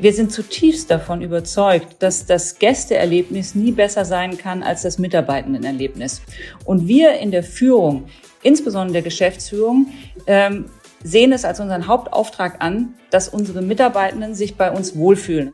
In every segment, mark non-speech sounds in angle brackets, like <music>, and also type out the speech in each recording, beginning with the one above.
Wir sind zutiefst davon überzeugt, dass das Gästeerlebnis nie besser sein kann als das Mitarbeitendenerlebnis. Und wir in der Führung, insbesondere der Geschäftsführung, ähm, sehen es als unseren Hauptauftrag an, dass unsere Mitarbeitenden sich bei uns wohlfühlen.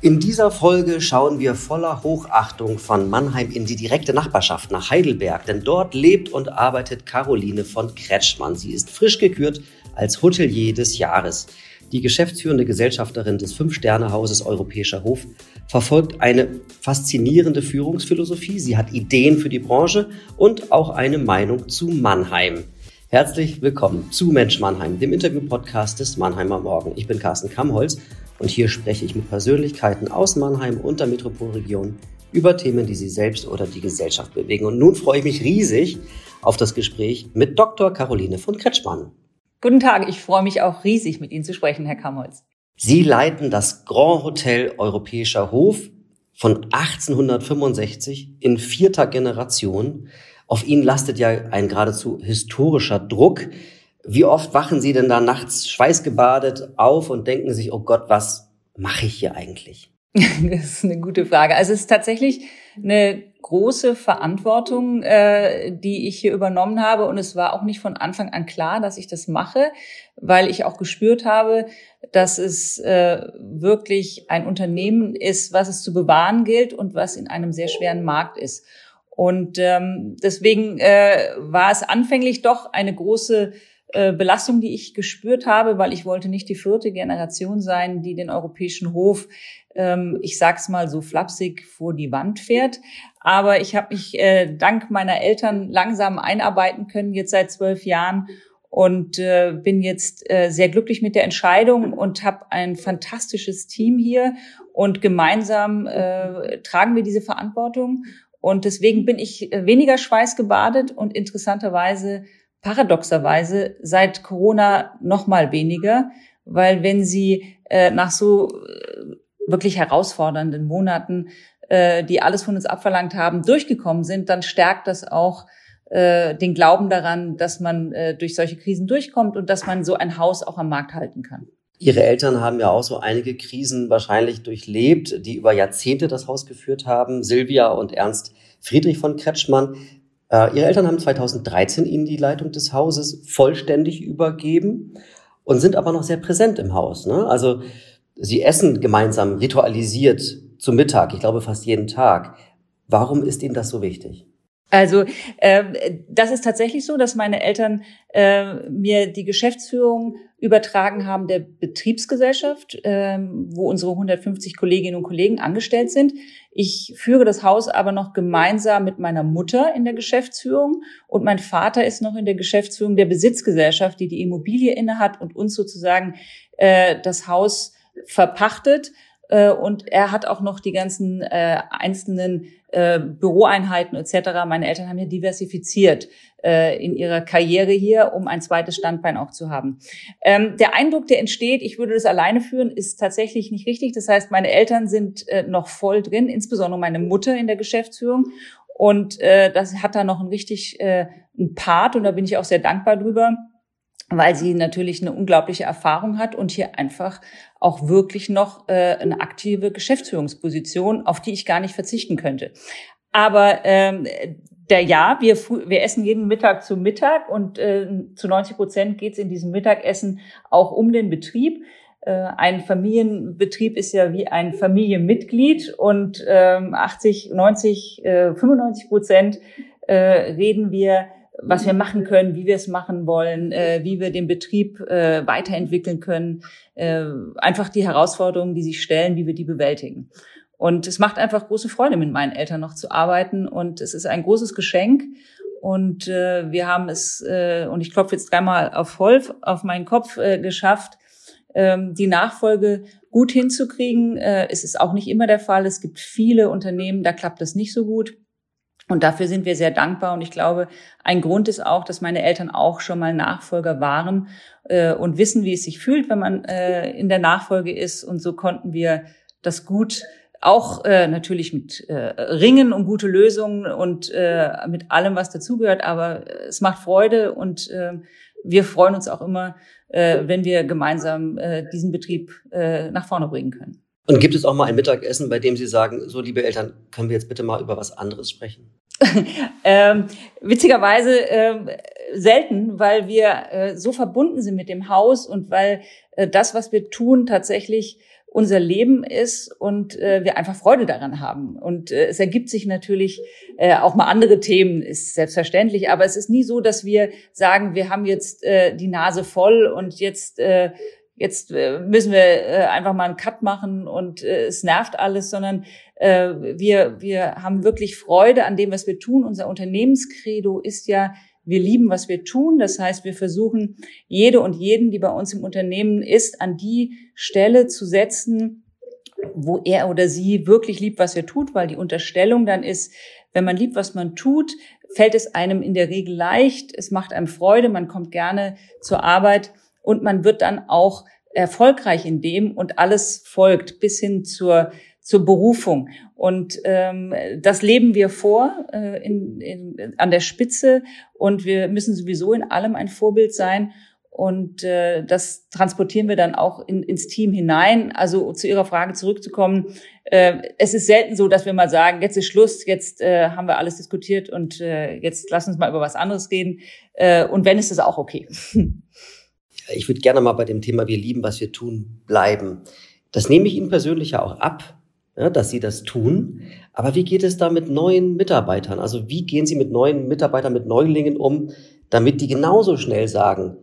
In dieser Folge schauen wir voller Hochachtung von Mannheim in die direkte Nachbarschaft nach Heidelberg, denn dort lebt und arbeitet Caroline von Kretschmann. Sie ist frisch gekürt als Hotelier des Jahres. Die geschäftsführende Gesellschafterin des Fünf-Sterne-Hauses Europäischer Hof verfolgt eine faszinierende Führungsphilosophie. Sie hat Ideen für die Branche und auch eine Meinung zu Mannheim. Herzlich willkommen zu Mensch Mannheim, dem Interview-Podcast des Mannheimer Morgen. Ich bin Carsten Kammholz und hier spreche ich mit Persönlichkeiten aus Mannheim und der Metropolregion über Themen, die sie selbst oder die Gesellschaft bewegen. Und nun freue ich mich riesig auf das Gespräch mit Dr. Caroline von Kretschmann. Guten Tag, ich freue mich auch riesig, mit Ihnen zu sprechen, Herr Kamholz. Sie leiten das Grand Hotel Europäischer Hof von 1865 in vierter Generation. Auf Ihnen lastet ja ein geradezu historischer Druck. Wie oft wachen Sie denn da nachts schweißgebadet auf und denken sich, oh Gott, was mache ich hier eigentlich? <laughs> Das ist eine gute Frage. Also es ist tatsächlich eine große Verantwortung, äh, die ich hier übernommen habe. Und es war auch nicht von Anfang an klar, dass ich das mache, weil ich auch gespürt habe, dass es äh, wirklich ein Unternehmen ist, was es zu bewahren gilt und was in einem sehr schweren Markt ist. Und ähm, deswegen äh, war es anfänglich doch eine große äh, Belastung, die ich gespürt habe, weil ich wollte nicht die vierte Generation sein, die den europäischen Hof, ähm, ich sag's mal so flapsig, vor die Wand fährt. Aber ich habe mich äh, dank meiner Eltern langsam einarbeiten können, jetzt seit zwölf Jahren. Und äh, bin jetzt äh, sehr glücklich mit der Entscheidung und habe ein fantastisches Team hier. Und gemeinsam äh, tragen wir diese Verantwortung. Und deswegen bin ich äh, weniger schweißgebadet und interessanterweise paradoxerweise seit Corona noch mal weniger, weil wenn Sie äh, nach so äh, wirklich herausfordernden Monaten, äh, die alles von uns abverlangt haben, durchgekommen sind, dann stärkt das auch äh, den Glauben daran, dass man äh, durch solche Krisen durchkommt und dass man so ein Haus auch am Markt halten kann. Ihre Eltern haben ja auch so einige Krisen wahrscheinlich durchlebt, die über Jahrzehnte das Haus geführt haben. Silvia und Ernst Friedrich von Kretschmann. Äh, ihre Eltern haben 2013 ihnen die Leitung des Hauses vollständig übergeben und sind aber noch sehr präsent im Haus. Ne? Also sie essen gemeinsam ritualisiert zu Mittag, ich glaube fast jeden Tag. Warum ist Ihnen das so wichtig? Also äh, das ist tatsächlich so, dass meine Eltern äh, mir die Geschäftsführung übertragen haben der Betriebsgesellschaft, äh, wo unsere 150 Kolleginnen und Kollegen angestellt sind. Ich führe das Haus aber noch gemeinsam mit meiner Mutter in der Geschäftsführung und mein Vater ist noch in der Geschäftsführung der Besitzgesellschaft, die die Immobilie innehat und uns sozusagen äh, das Haus verpachtet. Äh, und er hat auch noch die ganzen äh, einzelnen äh, Büroeinheiten etc. Meine Eltern haben hier diversifiziert äh, in ihrer Karriere hier, um ein zweites Standbein auch zu haben. Ähm, der Eindruck, der entsteht, ich würde das alleine führen, ist tatsächlich nicht richtig. Das heißt, meine Eltern sind äh, noch voll drin, insbesondere meine Mutter in der Geschäftsführung. Und äh, das hat da noch ein richtig äh, ein Part und da bin ich auch sehr dankbar drüber weil sie natürlich eine unglaubliche Erfahrung hat und hier einfach auch wirklich noch äh, eine aktive Geschäftsführungsposition, auf die ich gar nicht verzichten könnte. Aber ähm, der ja, wir, wir essen jeden Mittag zu Mittag und äh, zu 90 Prozent geht es in diesem Mittagessen auch um den Betrieb. Äh, ein Familienbetrieb ist ja wie ein Familienmitglied und ähm, 80, 90, äh, 95 Prozent äh, reden wir was wir machen können, wie wir es machen wollen, äh, wie wir den Betrieb äh, weiterentwickeln können, äh, einfach die Herausforderungen, die sich stellen, wie wir die bewältigen. Und es macht einfach große Freude, mit meinen Eltern noch zu arbeiten und es ist ein großes Geschenk. Und äh, wir haben es, äh, und ich klopfe jetzt dreimal auf Holz, auf meinen Kopf äh, geschafft, ähm, die Nachfolge gut hinzukriegen. Äh, es ist auch nicht immer der Fall. Es gibt viele Unternehmen, da klappt das nicht so gut. Und dafür sind wir sehr dankbar. Und ich glaube, ein Grund ist auch, dass meine Eltern auch schon mal Nachfolger waren äh, und wissen, wie es sich fühlt, wenn man äh, in der Nachfolge ist. Und so konnten wir das gut auch äh, natürlich mit äh, Ringen um gute Lösungen und äh, mit allem, was dazugehört. Aber es macht Freude und äh, wir freuen uns auch immer, äh, wenn wir gemeinsam äh, diesen Betrieb äh, nach vorne bringen können. Und gibt es auch mal ein Mittagessen, bei dem Sie sagen, so liebe Eltern, können wir jetzt bitte mal über was anderes sprechen? <laughs> ähm, witzigerweise ähm, selten, weil wir äh, so verbunden sind mit dem Haus und weil äh, das, was wir tun, tatsächlich unser Leben ist und äh, wir einfach Freude daran haben. Und äh, es ergibt sich natürlich äh, auch mal andere Themen, ist selbstverständlich, aber es ist nie so, dass wir sagen, wir haben jetzt äh, die Nase voll und jetzt äh, jetzt äh, müssen wir äh, einfach mal einen Cut machen und äh, es nervt alles, sondern wir wir haben wirklich Freude an dem, was wir tun. Unser Unternehmenskredo ist ja wir lieben, was wir tun. Das heißt, wir versuchen, jede und jeden, die bei uns im Unternehmen ist, an die Stelle zu setzen, wo er oder sie wirklich liebt, was er tut, weil die Unterstellung dann ist, wenn man liebt, was man tut, fällt es einem in der Regel leicht, es macht einem Freude, man kommt gerne zur Arbeit und man wird dann auch erfolgreich in dem und alles folgt bis hin zur zur Berufung. Und ähm, das leben wir vor äh, in, in, an der Spitze und wir müssen sowieso in allem ein Vorbild sein. Und äh, das transportieren wir dann auch in, ins Team hinein. Also zu Ihrer Frage zurückzukommen, äh, es ist selten so, dass wir mal sagen, jetzt ist Schluss, jetzt äh, haben wir alles diskutiert und äh, jetzt lass uns mal über was anderes reden. Äh, und wenn, ist es auch okay. <laughs> Ich würde gerne mal bei dem Thema Wir lieben, was wir tun, bleiben. Das nehme ich Ihnen persönlich ja auch ab ja, dass sie das tun. Aber wie geht es da mit neuen Mitarbeitern? Also wie gehen Sie mit neuen Mitarbeitern, mit Neulingen um, damit die genauso schnell sagen,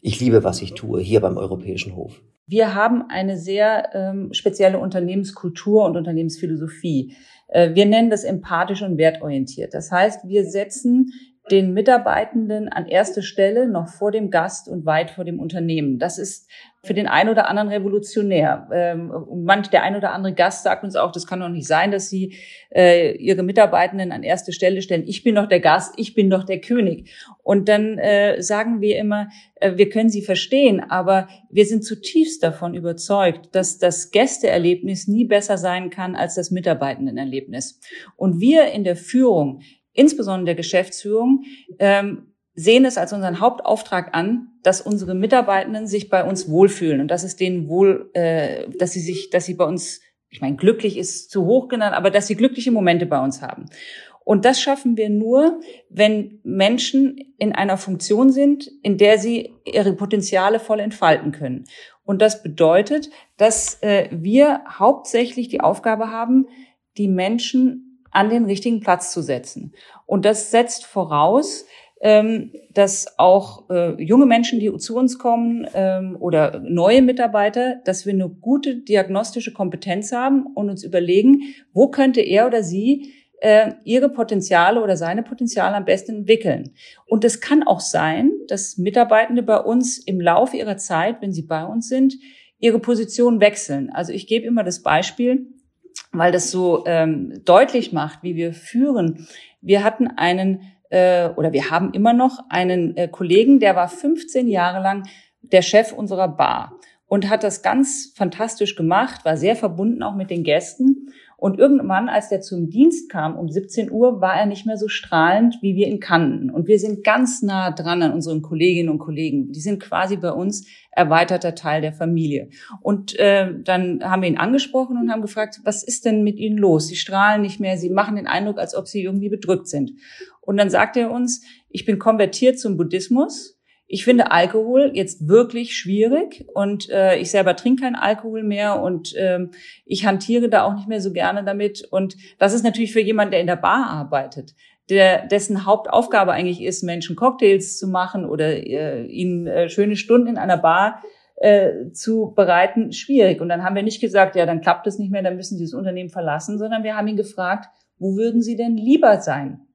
ich liebe, was ich tue, hier beim Europäischen Hof? Wir haben eine sehr ähm, spezielle Unternehmenskultur und Unternehmensphilosophie. Äh, wir nennen das empathisch und wertorientiert. Das heißt, wir setzen den Mitarbeitenden an erste Stelle, noch vor dem Gast und weit vor dem Unternehmen. Das ist für den einen oder anderen revolutionär. Ähm, manch der ein oder andere Gast sagt uns auch, das kann doch nicht sein, dass sie äh, ihre Mitarbeitenden an erste Stelle stellen. Ich bin doch der Gast, ich bin doch der König. Und dann äh, sagen wir immer, äh, wir können sie verstehen, aber wir sind zutiefst davon überzeugt, dass das Gästeerlebnis nie besser sein kann als das Mitarbeitendenerlebnis. Und wir in der Führung insbesondere der Geschäftsführung, ähm, sehen es als unseren Hauptauftrag an, dass unsere Mitarbeitenden sich bei uns wohlfühlen und dass es denen wohl, äh, dass sie sich, dass sie bei uns, ich meine, glücklich ist zu hoch genannt, aber dass sie glückliche Momente bei uns haben. Und das schaffen wir nur, wenn Menschen in einer Funktion sind, in der sie ihre Potenziale voll entfalten können. Und das bedeutet, dass äh, wir hauptsächlich die Aufgabe haben, die Menschen an den richtigen Platz zu setzen. Und das setzt voraus, ähm, dass auch äh, junge Menschen, die zu uns kommen ähm, oder neue Mitarbeiter, dass wir eine gute diagnostische Kompetenz haben und uns überlegen, wo könnte er oder sie äh, ihre Potenziale oder seine Potenziale am besten entwickeln. Und es kann auch sein, dass Mitarbeitende bei uns im Laufe ihrer Zeit, wenn sie bei uns sind, ihre Position wechseln. Also ich gebe immer das Beispiel, weil das so ähm, deutlich macht, wie wir führen. Wir hatten einen äh, oder wir haben immer noch einen äh, Kollegen, der war 15 Jahre lang der Chef unserer Bar und hat das ganz fantastisch gemacht, war sehr verbunden auch mit den Gästen und irgendwann, als der zum Dienst kam um 17 Uhr, war er nicht mehr so strahlend, wie wir ihn kannten. Und wir sind ganz nah dran an unseren Kolleginnen und Kollegen. Die sind quasi bei uns erweiterter Teil der Familie. Und äh, dann haben wir ihn angesprochen und haben gefragt, was ist denn mit Ihnen los? Sie strahlen nicht mehr, Sie machen den Eindruck, als ob Sie irgendwie bedrückt sind. Und dann sagt er uns, ich bin konvertiert zum Buddhismus ich finde Alkohol jetzt wirklich schwierig und äh, ich selber trinke keinen Alkohol mehr und ähm, ich hantiere da auch nicht mehr so gerne damit. Und das ist natürlich für jemanden, der in der Bar arbeitet, der, dessen Hauptaufgabe eigentlich ist, Menschen Cocktails zu machen oder äh, ihnen äh, schöne Stunden in einer Bar äh, zu bereiten, schwierig. Und dann haben wir nicht gesagt, ja, dann klappt es nicht mehr, dann müssen Sie das Unternehmen verlassen, sondern wir haben ihn gefragt, wo würden Sie denn lieber sein?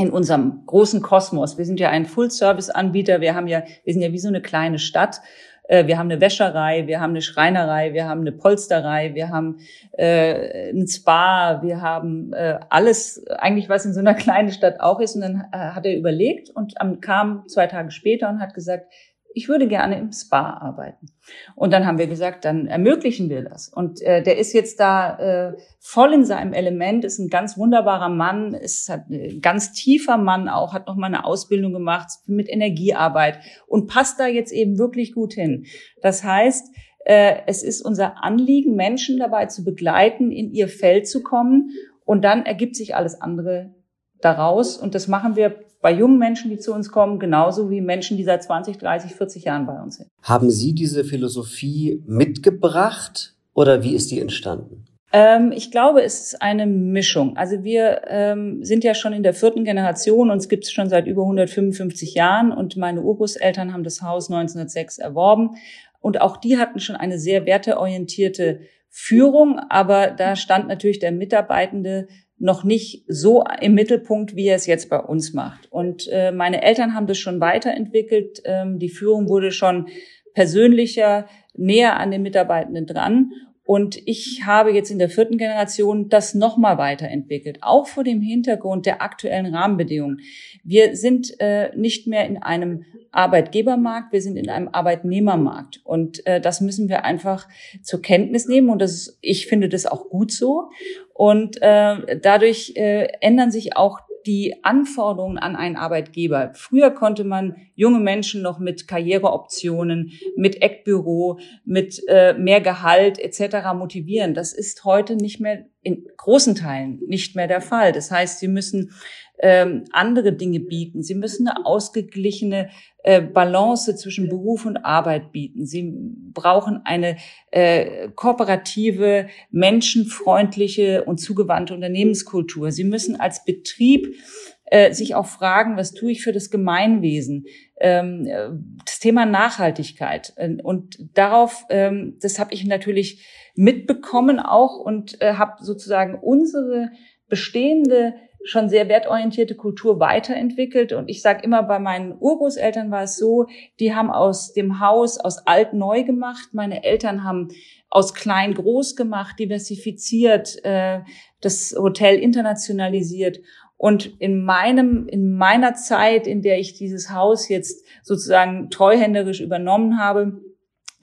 In unserem großen Kosmos. Wir sind ja ein Full-Service-Anbieter. Wir haben ja, wir sind ja wie so eine kleine Stadt. Äh, wir haben eine Wäscherei, wir haben eine Schreinerei, wir haben eine Polsterei, wir haben äh, ein Spa, wir haben äh, alles, eigentlich was in so einer <laughs> kleinen Stadt auch ist. Und dann äh, hat er überlegt und kam zwei Tage später und hat gesagt, ich würde gerne im Spa arbeiten. Und dann haben wir gesagt, dann ermöglichen wir das. Und äh, der ist jetzt da äh, voll in seinem Element, ist ein ganz wunderbarer Mann, ist hat ein ganz tiefer Mann auch, hat noch mal eine Ausbildung gemacht mit Energiearbeit und passt da jetzt eben wirklich gut hin. Das heißt, äh, es ist unser Anliegen, Menschen dabei zu begleiten, in ihr Feld zu kommen. Und dann ergibt sich alles andere daraus. Und das machen wir bei jungen Menschen, die zu uns kommen, genauso wie Menschen, die seit 20, 30, 40 Jahren bei uns sind. Haben Sie diese Philosophie mitgebracht oder wie ist die entstanden? Ähm, ich glaube, es ist eine Mischung. Also wir ähm, sind ja schon in der vierten Generation, uns gibt es schon seit über 155 Jahren und meine Urgroßeltern haben das Haus 1906 erworben und auch die hatten schon eine sehr werteorientierte Führung, aber da stand natürlich der Mitarbeitende noch nicht so im Mittelpunkt, wie er es jetzt bei uns macht. Und äh, meine Eltern haben das schon weiterentwickelt. Ähm, die Führung wurde schon persönlicher, näher an den Mitarbeitenden dran. Und ich habe jetzt in der vierten Generation das nochmal weiterentwickelt, auch vor dem Hintergrund der aktuellen Rahmenbedingungen. Wir sind äh, nicht mehr in einem Arbeitgebermarkt, wir sind in einem Arbeitnehmermarkt. Und äh, das müssen wir einfach zur Kenntnis nehmen. Und das ist, ich finde das auch gut so. Und äh, dadurch äh, ändern sich auch die Anforderungen an einen Arbeitgeber. Früher konnte man junge Menschen noch mit Karriereoptionen, mit Eckbüro, mit äh, mehr Gehalt etc. motivieren. Das ist heute nicht mehr in großen Teilen nicht mehr der Fall. Das heißt, sie müssen ähm, andere Dinge bieten. Sie müssen eine ausgeglichene äh, Balance zwischen Beruf und Arbeit bieten. Sie brauchen eine äh, kooperative, menschenfreundliche und zugewandte Unternehmenskultur. Sie müssen als Betrieb äh, sich auch fragen, was tue ich für das Gemeinwesen? Ähm, das Thema Nachhaltigkeit. Und darauf, ähm, das habe ich natürlich mitbekommen auch und äh, habe sozusagen unsere bestehende schon sehr wertorientierte Kultur weiterentwickelt. Und ich sage immer, bei meinen Urgroßeltern war es so, die haben aus dem Haus aus alt neu gemacht. Meine Eltern haben aus klein groß gemacht, diversifiziert, äh, das Hotel internationalisiert. Und in meinem, in meiner Zeit, in der ich dieses Haus jetzt sozusagen treuhänderisch übernommen habe,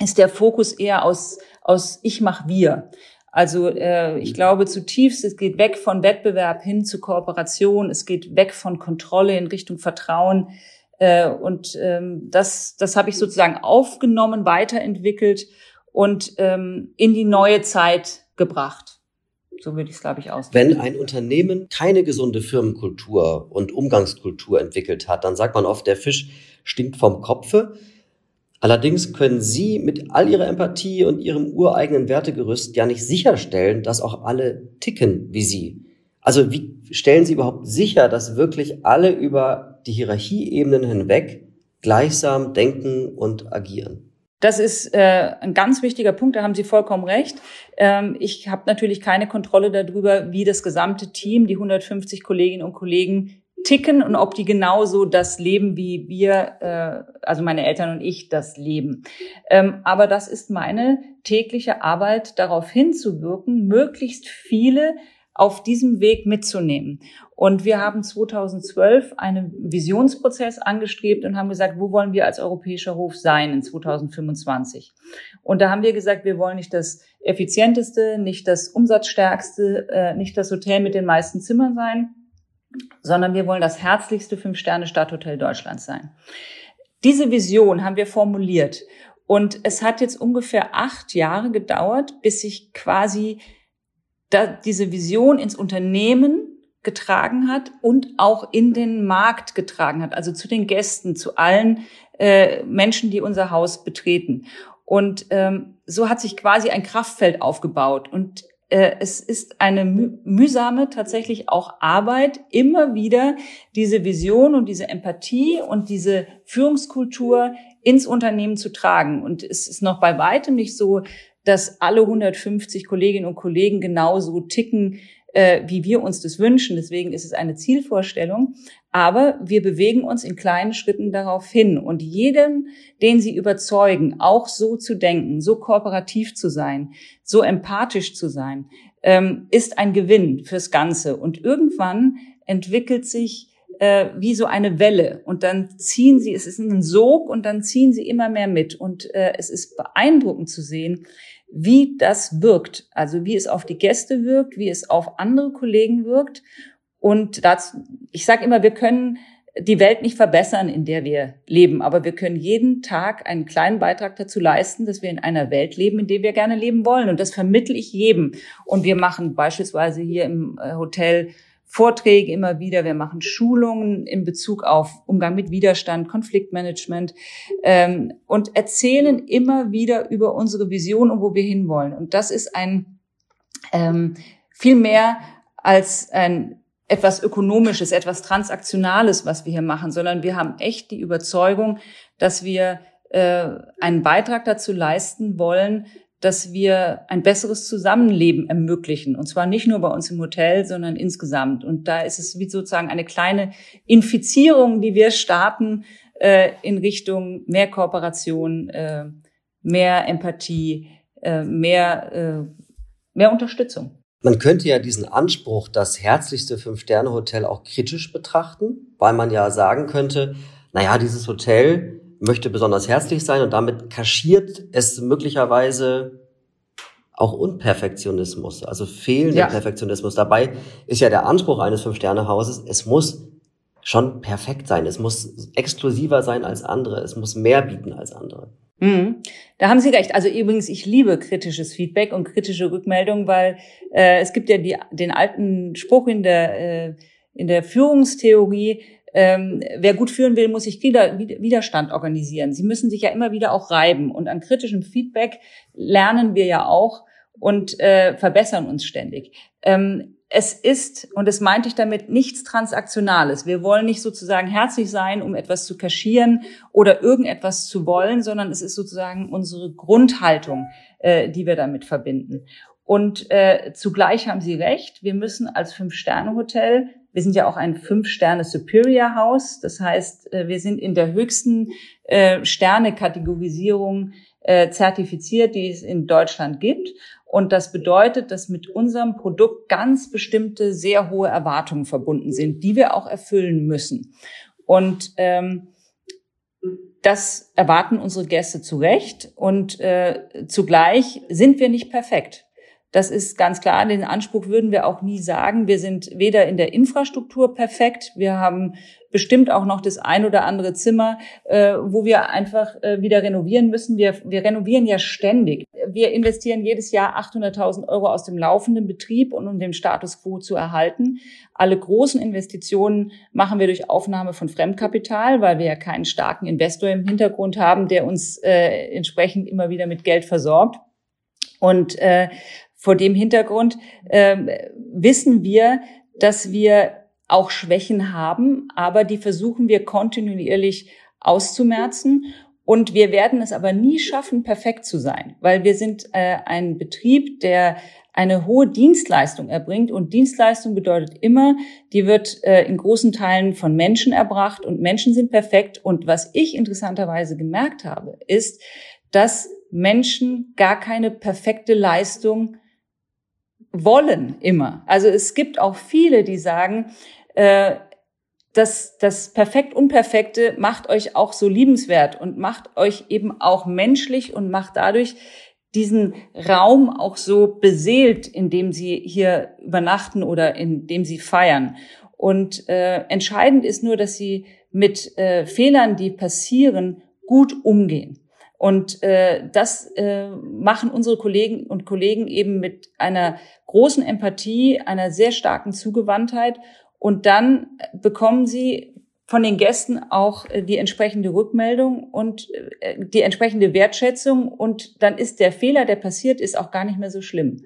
ist der Fokus eher aus, aus ich mach wir. Also äh, ich glaube zutiefst, es geht weg von Wettbewerb hin zu Kooperation, es geht weg von Kontrolle in Richtung Vertrauen. Äh, und ähm, das, das habe ich sozusagen aufgenommen, weiterentwickelt und ähm, in die neue Zeit gebracht. So würde ich es, glaube ich, ausdrücken. Wenn ein Unternehmen keine gesunde Firmenkultur und Umgangskultur entwickelt hat, dann sagt man oft, der Fisch stinkt vom Kopfe. Allerdings können Sie mit all Ihrer Empathie und Ihrem ureigenen Wertegerüst ja nicht sicherstellen, dass auch alle ticken wie Sie. Also wie stellen Sie überhaupt sicher, dass wirklich alle über die Hierarchieebenen hinweg gleichsam denken und agieren? Das ist äh, ein ganz wichtiger Punkt, da haben Sie vollkommen recht. Ähm, ich habe natürlich keine Kontrolle darüber, wie das gesamte Team, die 150 Kolleginnen und Kollegen ticken und ob die genauso das leben, wie wir, äh, also meine Eltern und ich das leben. Ähm, aber das ist meine tägliche Arbeit, darauf hinzuwirken, möglichst viele auf diesem Weg mitzunehmen. Und wir haben 2012 einen Visionsprozess angestrebt und haben gesagt, wo wollen wir als europäischer Hof sein in 2025? Und da haben wir gesagt, wir wollen nicht das effizienteste, nicht das umsatzstärkste, äh, nicht das Hotel mit den meisten Zimmern sein, sondern wir wollen das herzlichste Fünf-Sterne-Stadthotel Deutschlands sein. Diese Vision haben wir formuliert und es hat jetzt ungefähr acht Jahre gedauert, bis sich quasi da diese Vision ins Unternehmen getragen hat und auch in den Markt getragen hat, also zu den Gästen, zu allen äh, Menschen, die unser Haus betreten. Und ähm, so hat sich quasi ein Kraftfeld aufgebaut. Und es ist eine mühsame tatsächlich auch Arbeit, immer wieder diese Vision und diese Empathie und diese Führungskultur ins Unternehmen zu tragen. Und es ist noch bei weitem nicht so, dass alle 150 Kolleginnen und Kollegen genauso ticken, äh, wie wir uns das wünschen. Deswegen ist es eine Zielvorstellung. Aber wir bewegen uns in kleinen Schritten darauf hin. Und jeden, den Sie überzeugen, auch so zu denken, so kooperativ zu sein, so empathisch zu sein, ähm, ist ein Gewinn fürs Ganze. Und irgendwann entwickelt sich äh, wie so eine Welle und dann ziehen sie, es ist ein Sog und dann ziehen sie immer mehr mit und äh, es ist beeindruckend zu sehen, wie das wirkt, also wie es auf die Gäste wirkt, wie es auf andere Kollegen wirkt und dazu, ich sage immer, wir können die Welt nicht verbessern, in der wir leben, aber wir können jeden Tag einen kleinen Beitrag dazu leisten, dass wir in einer Welt leben, in der wir gerne leben wollen. Und das vermittle ich jedem. Und wir machen beispielsweise hier im äh, Hotel Vorträge immer wieder, wir machen Schulungen in Bezug auf Umgang mit Widerstand, Konfliktmanagement ähm, und erzählen immer wieder über unsere Vision und wo wir hinwollen. Und das ist ein ähm, viel mehr als ein etwas Ökonomisches, etwas Transaktionales, was wir hier machen, sondern wir haben echt die Überzeugung, dass wir äh, einen Beitrag dazu leisten wollen, dass wir ein besseres Zusammenleben ermöglichen. Und zwar nicht nur bei uns im Hotel, sondern insgesamt. Und da ist es wie sozusagen eine kleine Infizierung, die wir starten äh, in Richtung mehr Kooperation, äh, mehr Empathie, äh, mehr, äh, mehr Unterstützung. Man könnte ja diesen Anspruch, das herzlichste Fünf-Sterne-Hotel auch kritisch betrachten, weil man ja sagen könnte, naja, dieses Hotel möchte besonders herzlich sein und damit kaschiert es möglicherweise auch Unperfektionismus, also fehlender ja. Perfektionismus. Dabei ist ja der Anspruch eines Fünf-Sterne-Hauses, es muss schon perfekt sein, es muss exklusiver sein als andere, es muss mehr bieten als andere. Mhm. Da haben Sie recht. Also übrigens, ich liebe kritisches Feedback und kritische Rückmeldungen, weil äh, es gibt ja die, den alten Spruch in der, äh, in der Führungstheorie, ähm, wer gut führen will, muss sich Widerstand organisieren. Sie müssen sich ja immer wieder auch reiben. Und an kritischem Feedback lernen wir ja auch und äh, verbessern uns ständig. Ähm, es ist, und das meinte ich damit, nichts Transaktionales. Wir wollen nicht sozusagen herzlich sein, um etwas zu kaschieren oder irgendetwas zu wollen, sondern es ist sozusagen unsere Grundhaltung, äh, die wir damit verbinden. Und äh, zugleich haben Sie recht, wir müssen als Fünf-Sterne-Hotel wir sind ja auch ein Fünf-Sterne-Superior-Haus. Das heißt, äh, wir sind in der höchsten äh, Sterne-Kategorisierung äh, zertifiziert, die es in Deutschland gibt. Und das bedeutet, dass mit unserem Produkt ganz bestimmte sehr hohe Erwartungen verbunden sind, die wir auch erfüllen müssen. Und ähm, das erwarten unsere Gäste zu Recht. Und äh, zugleich sind wir nicht perfekt. Das ist ganz klar. Den Anspruch würden wir auch nie sagen. Wir sind weder in der Infrastruktur perfekt. Wir haben bestimmt auch noch das ein oder andere Zimmer, äh, wo wir einfach äh, wieder renovieren müssen. Wir, wir renovieren ja ständig. Wir investieren jedes Jahr 800.000 Euro aus dem laufenden Betrieb und um den Status quo zu erhalten. Alle großen Investitionen machen wir durch Aufnahme von Fremdkapital, weil wir ja keinen starken Investor im Hintergrund haben, der uns äh, entsprechend immer wieder mit Geld versorgt. Und äh, vor dem Hintergrund äh, wissen wir, dass wir auch Schwächen haben, aber die versuchen wir kontinuierlich auszumerzen. Und wir werden es aber nie schaffen, perfekt zu sein, weil wir sind äh, ein Betrieb, der eine hohe Dienstleistung erbringt. Und Dienstleistung bedeutet immer, die wird äh, in großen Teilen von Menschen erbracht und Menschen sind perfekt. Und was ich interessanterweise gemerkt habe, ist, dass Menschen gar keine perfekte Leistung wollen immer. Also es gibt auch viele, die sagen, äh, das, das perfekt Unperfekte macht euch auch so liebenswert und macht euch eben auch menschlich und macht dadurch diesen Raum auch so beseelt, in dem sie hier übernachten oder in dem sie feiern. Und äh, entscheidend ist nur, dass sie mit äh, Fehlern, die passieren, gut umgehen. Und äh, das äh, machen unsere Kollegen und Kollegen eben mit einer großen Empathie, einer sehr starken Zugewandtheit. Und dann bekommen sie von den Gästen auch äh, die entsprechende Rückmeldung und äh, die entsprechende Wertschätzung. Und dann ist der Fehler, der passiert ist, auch gar nicht mehr so schlimm.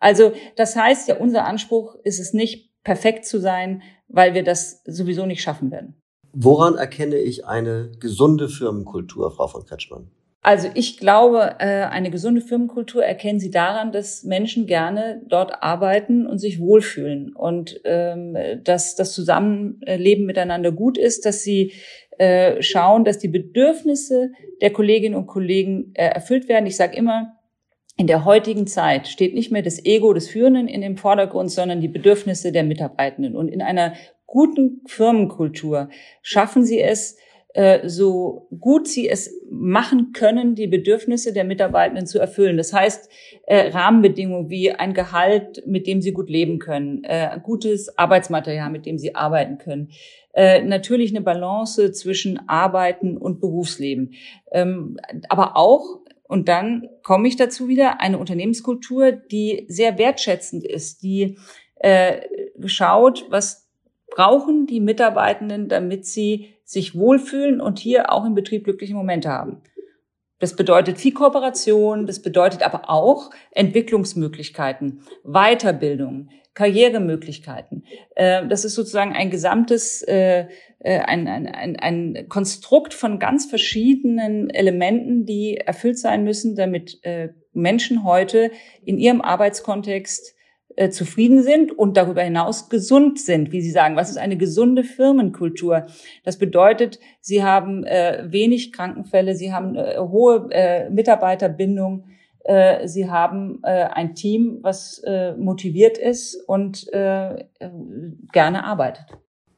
Also das heißt ja, unser Anspruch ist es nicht, perfekt zu sein, weil wir das sowieso nicht schaffen werden. Woran erkenne ich eine gesunde Firmenkultur, Frau von Kretschmann? Also ich glaube, äh, eine gesunde Firmenkultur erkennen Sie daran, dass Menschen gerne dort arbeiten und sich wohlfühlen und ähm, dass das Zusammenleben miteinander gut ist, dass sie äh, schauen, dass die Bedürfnisse der Kolleginnen und Kollegen äh, erfüllt werden. Ich sage immer, in der heutigen Zeit steht nicht mehr das Ego des Führenden in dem Vordergrund, sondern die Bedürfnisse der Mitarbeitenden. Und in einer guten Firmenkultur schaffen sie es, so gut sie es machen können, die Bedürfnisse der Mitarbeitenden zu erfüllen. Das heißt, äh, Rahmenbedingungen wie ein Gehalt, mit dem sie gut leben können, äh, gutes Arbeitsmaterial, mit dem sie arbeiten können, äh, natürlich eine Balance zwischen Arbeiten und Berufsleben, ähm, aber auch und dann komme ich dazu wieder eine Unternehmenskultur, die sehr wertschätzend ist, die äh, schaut, was brauchen die Mitarbeitenden, damit sie sich wohlfühlen und hier auch im Betrieb glückliche Momente haben. Das bedeutet viel Kooperation, das bedeutet aber auch Entwicklungsmöglichkeiten, Weiterbildung, Karrieremöglichkeiten. Äh, das ist sozusagen ein gesamtes, äh, äh, ein, ein, ein, ein Konstrukt von ganz verschiedenen Elementen, die erfüllt sein müssen, damit Menschen heute in ihrem Arbeitskontext äh, zufrieden sind und darüber hinaus gesund sind, wie Sie sagen. Was ist eine gesunde Firmenkultur? Das bedeutet, Sie haben äh, wenig Krankenfälle, Sie haben äh, hohe äh, Mitarbeiterbindung, äh, Sie haben ein Team, was motiviert ist und gerne arbeitet.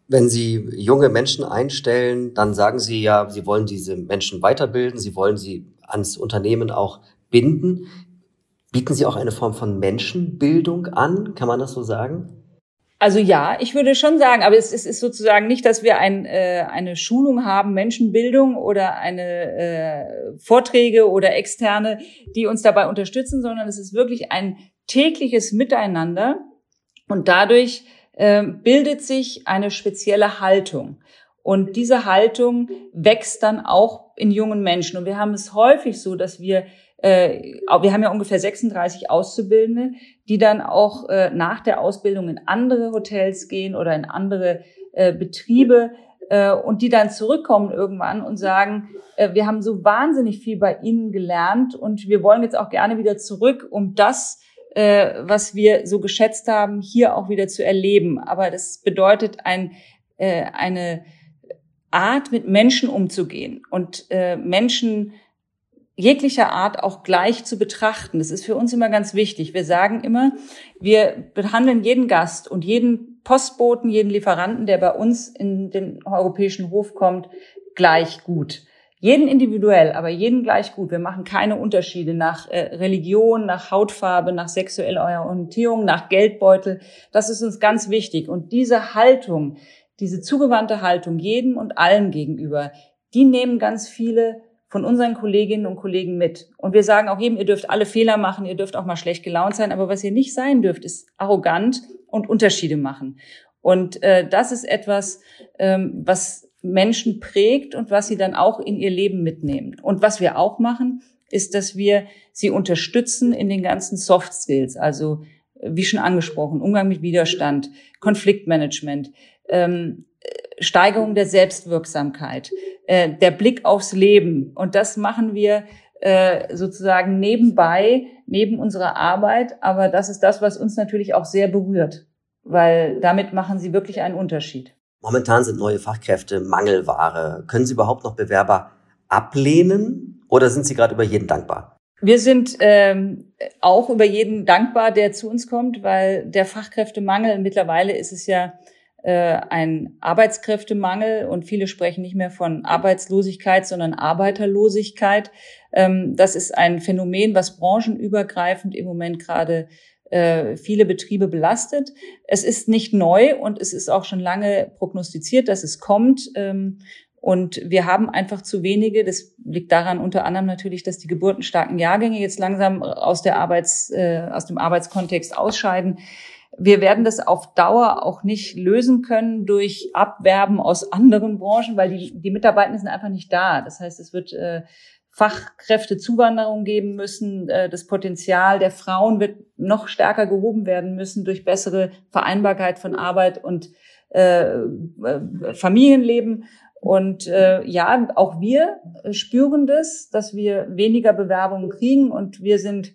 Wenn Sie junge Menschen einstellen, dann sagen Sie ja, Sie wollen diese Menschen weiterbilden, Sie wollen sie ans Unternehmen auch binden. Bieten Sie auch eine Form von Menschenbildung an? Kann man das so sagen? Also ja, ich würde schon sagen, aber es, ist sozusagen nicht, dass wir ein, äh, eine Schulung haben, Menschenbildung oder eine äh, Vorträge oder externe, die uns dabei unterstützen, sondern es ist wirklich ein tägliches Miteinander und dadurch äh, bildet sich eine spezielle Haltung. Und diese Haltung wächst dann auch in jungen Menschen. Und wir haben es häufig so, dass wir äh, wir haben ja ungefähr 36 Auszubildende, die dann auch äh, nach der Ausbildung in andere Hotels gehen oder in andere äh, Betriebe äh, und die dann zurückkommen irgendwann und sagen, äh, wir haben so wahnsinnig viel bei Ihnen gelernt und wir wollen jetzt auch gerne wieder zurück, um das, äh, was wir so geschätzt haben, hier auch wieder zu erleben. Aber das bedeutet ein, äh, eine Art, mit Menschen umzugehen und äh, Menschen jeglicher Art auch gleich zu betrachten. Das ist für uns immer ganz wichtig. Wir sagen immer, wir behandeln jeden Gast und jeden Postboten, jeden Lieferanten, der bei uns in den europäischen Hof kommt, gleich gut. Jeden individuell, aber jeden gleich gut. Wir machen keine Unterschiede nach äh, Religion, nach Hautfarbe, nach sexueller Orientierung, nach Geldbeutel. Das ist uns ganz wichtig. Und diese Haltung, diese zugewandte Haltung jedem und allen gegenüber, die nehmen ganz viele von unseren Kolleginnen und Kollegen mit. Und wir sagen auch jedem, ihr dürft alle Fehler machen, ihr dürft auch mal schlecht gelaunt sein, aber was ihr nicht sein dürft, ist arrogant und Unterschiede machen. Und äh, das ist etwas, ähm, was Menschen prägt und was sie dann auch in ihr Leben mitnehmen. Und was wir auch machen, ist, dass wir sie unterstützen in den ganzen Soft Skills, also wie schon angesprochen, Umgang mit Widerstand, Konfliktmanagement, ähm, Steigerung der Selbstwirksamkeit, äh, der Blick aufs Leben. Und das machen wir äh, sozusagen nebenbei, neben unserer Arbeit. Aber das ist das, was uns natürlich auch sehr berührt, weil damit machen sie wirklich einen Unterschied. Momentan sind neue Fachkräfte Mangelware. Können Sie überhaupt noch Bewerber ablehnen oder sind Sie gerade über jeden dankbar? Wir sind ähm, auch über jeden dankbar, der zu uns kommt, weil der Fachkräftemangel mittlerweile ist es ja ein Arbeitskräftemangel und viele sprechen nicht mehr von Arbeitslosigkeit, sondern Arbeiterlosigkeit. Ähm, das ist ein Phänomen, was branchenübergreifend im Moment gerade äh, viele Betriebe belastet. Es ist nicht neu und es ist auch schon lange prognostiziert, dass es kommt. Ähm, und wir haben einfach zu wenige. Das liegt daran unter anderem natürlich, dass die geburtenstarken Jahrgänge jetzt langsam aus der Arbeits, äh, aus dem Arbeitskontext ausscheiden. Wir werden das auf Dauer auch nicht lösen können durch Abwerben aus anderen Branchen, weil die, die Mitarbeiter sind einfach nicht da. Das heißt, es wird äh, Fachkräftezuwanderung geben müssen. Äh, das Potenzial der Frauen wird noch stärker gehoben werden müssen durch bessere Vereinbarkeit von Arbeit und äh, äh Familienleben. Und äh, ja, auch wir spüren das, dass wir weniger Bewerbungen kriegen und wir sind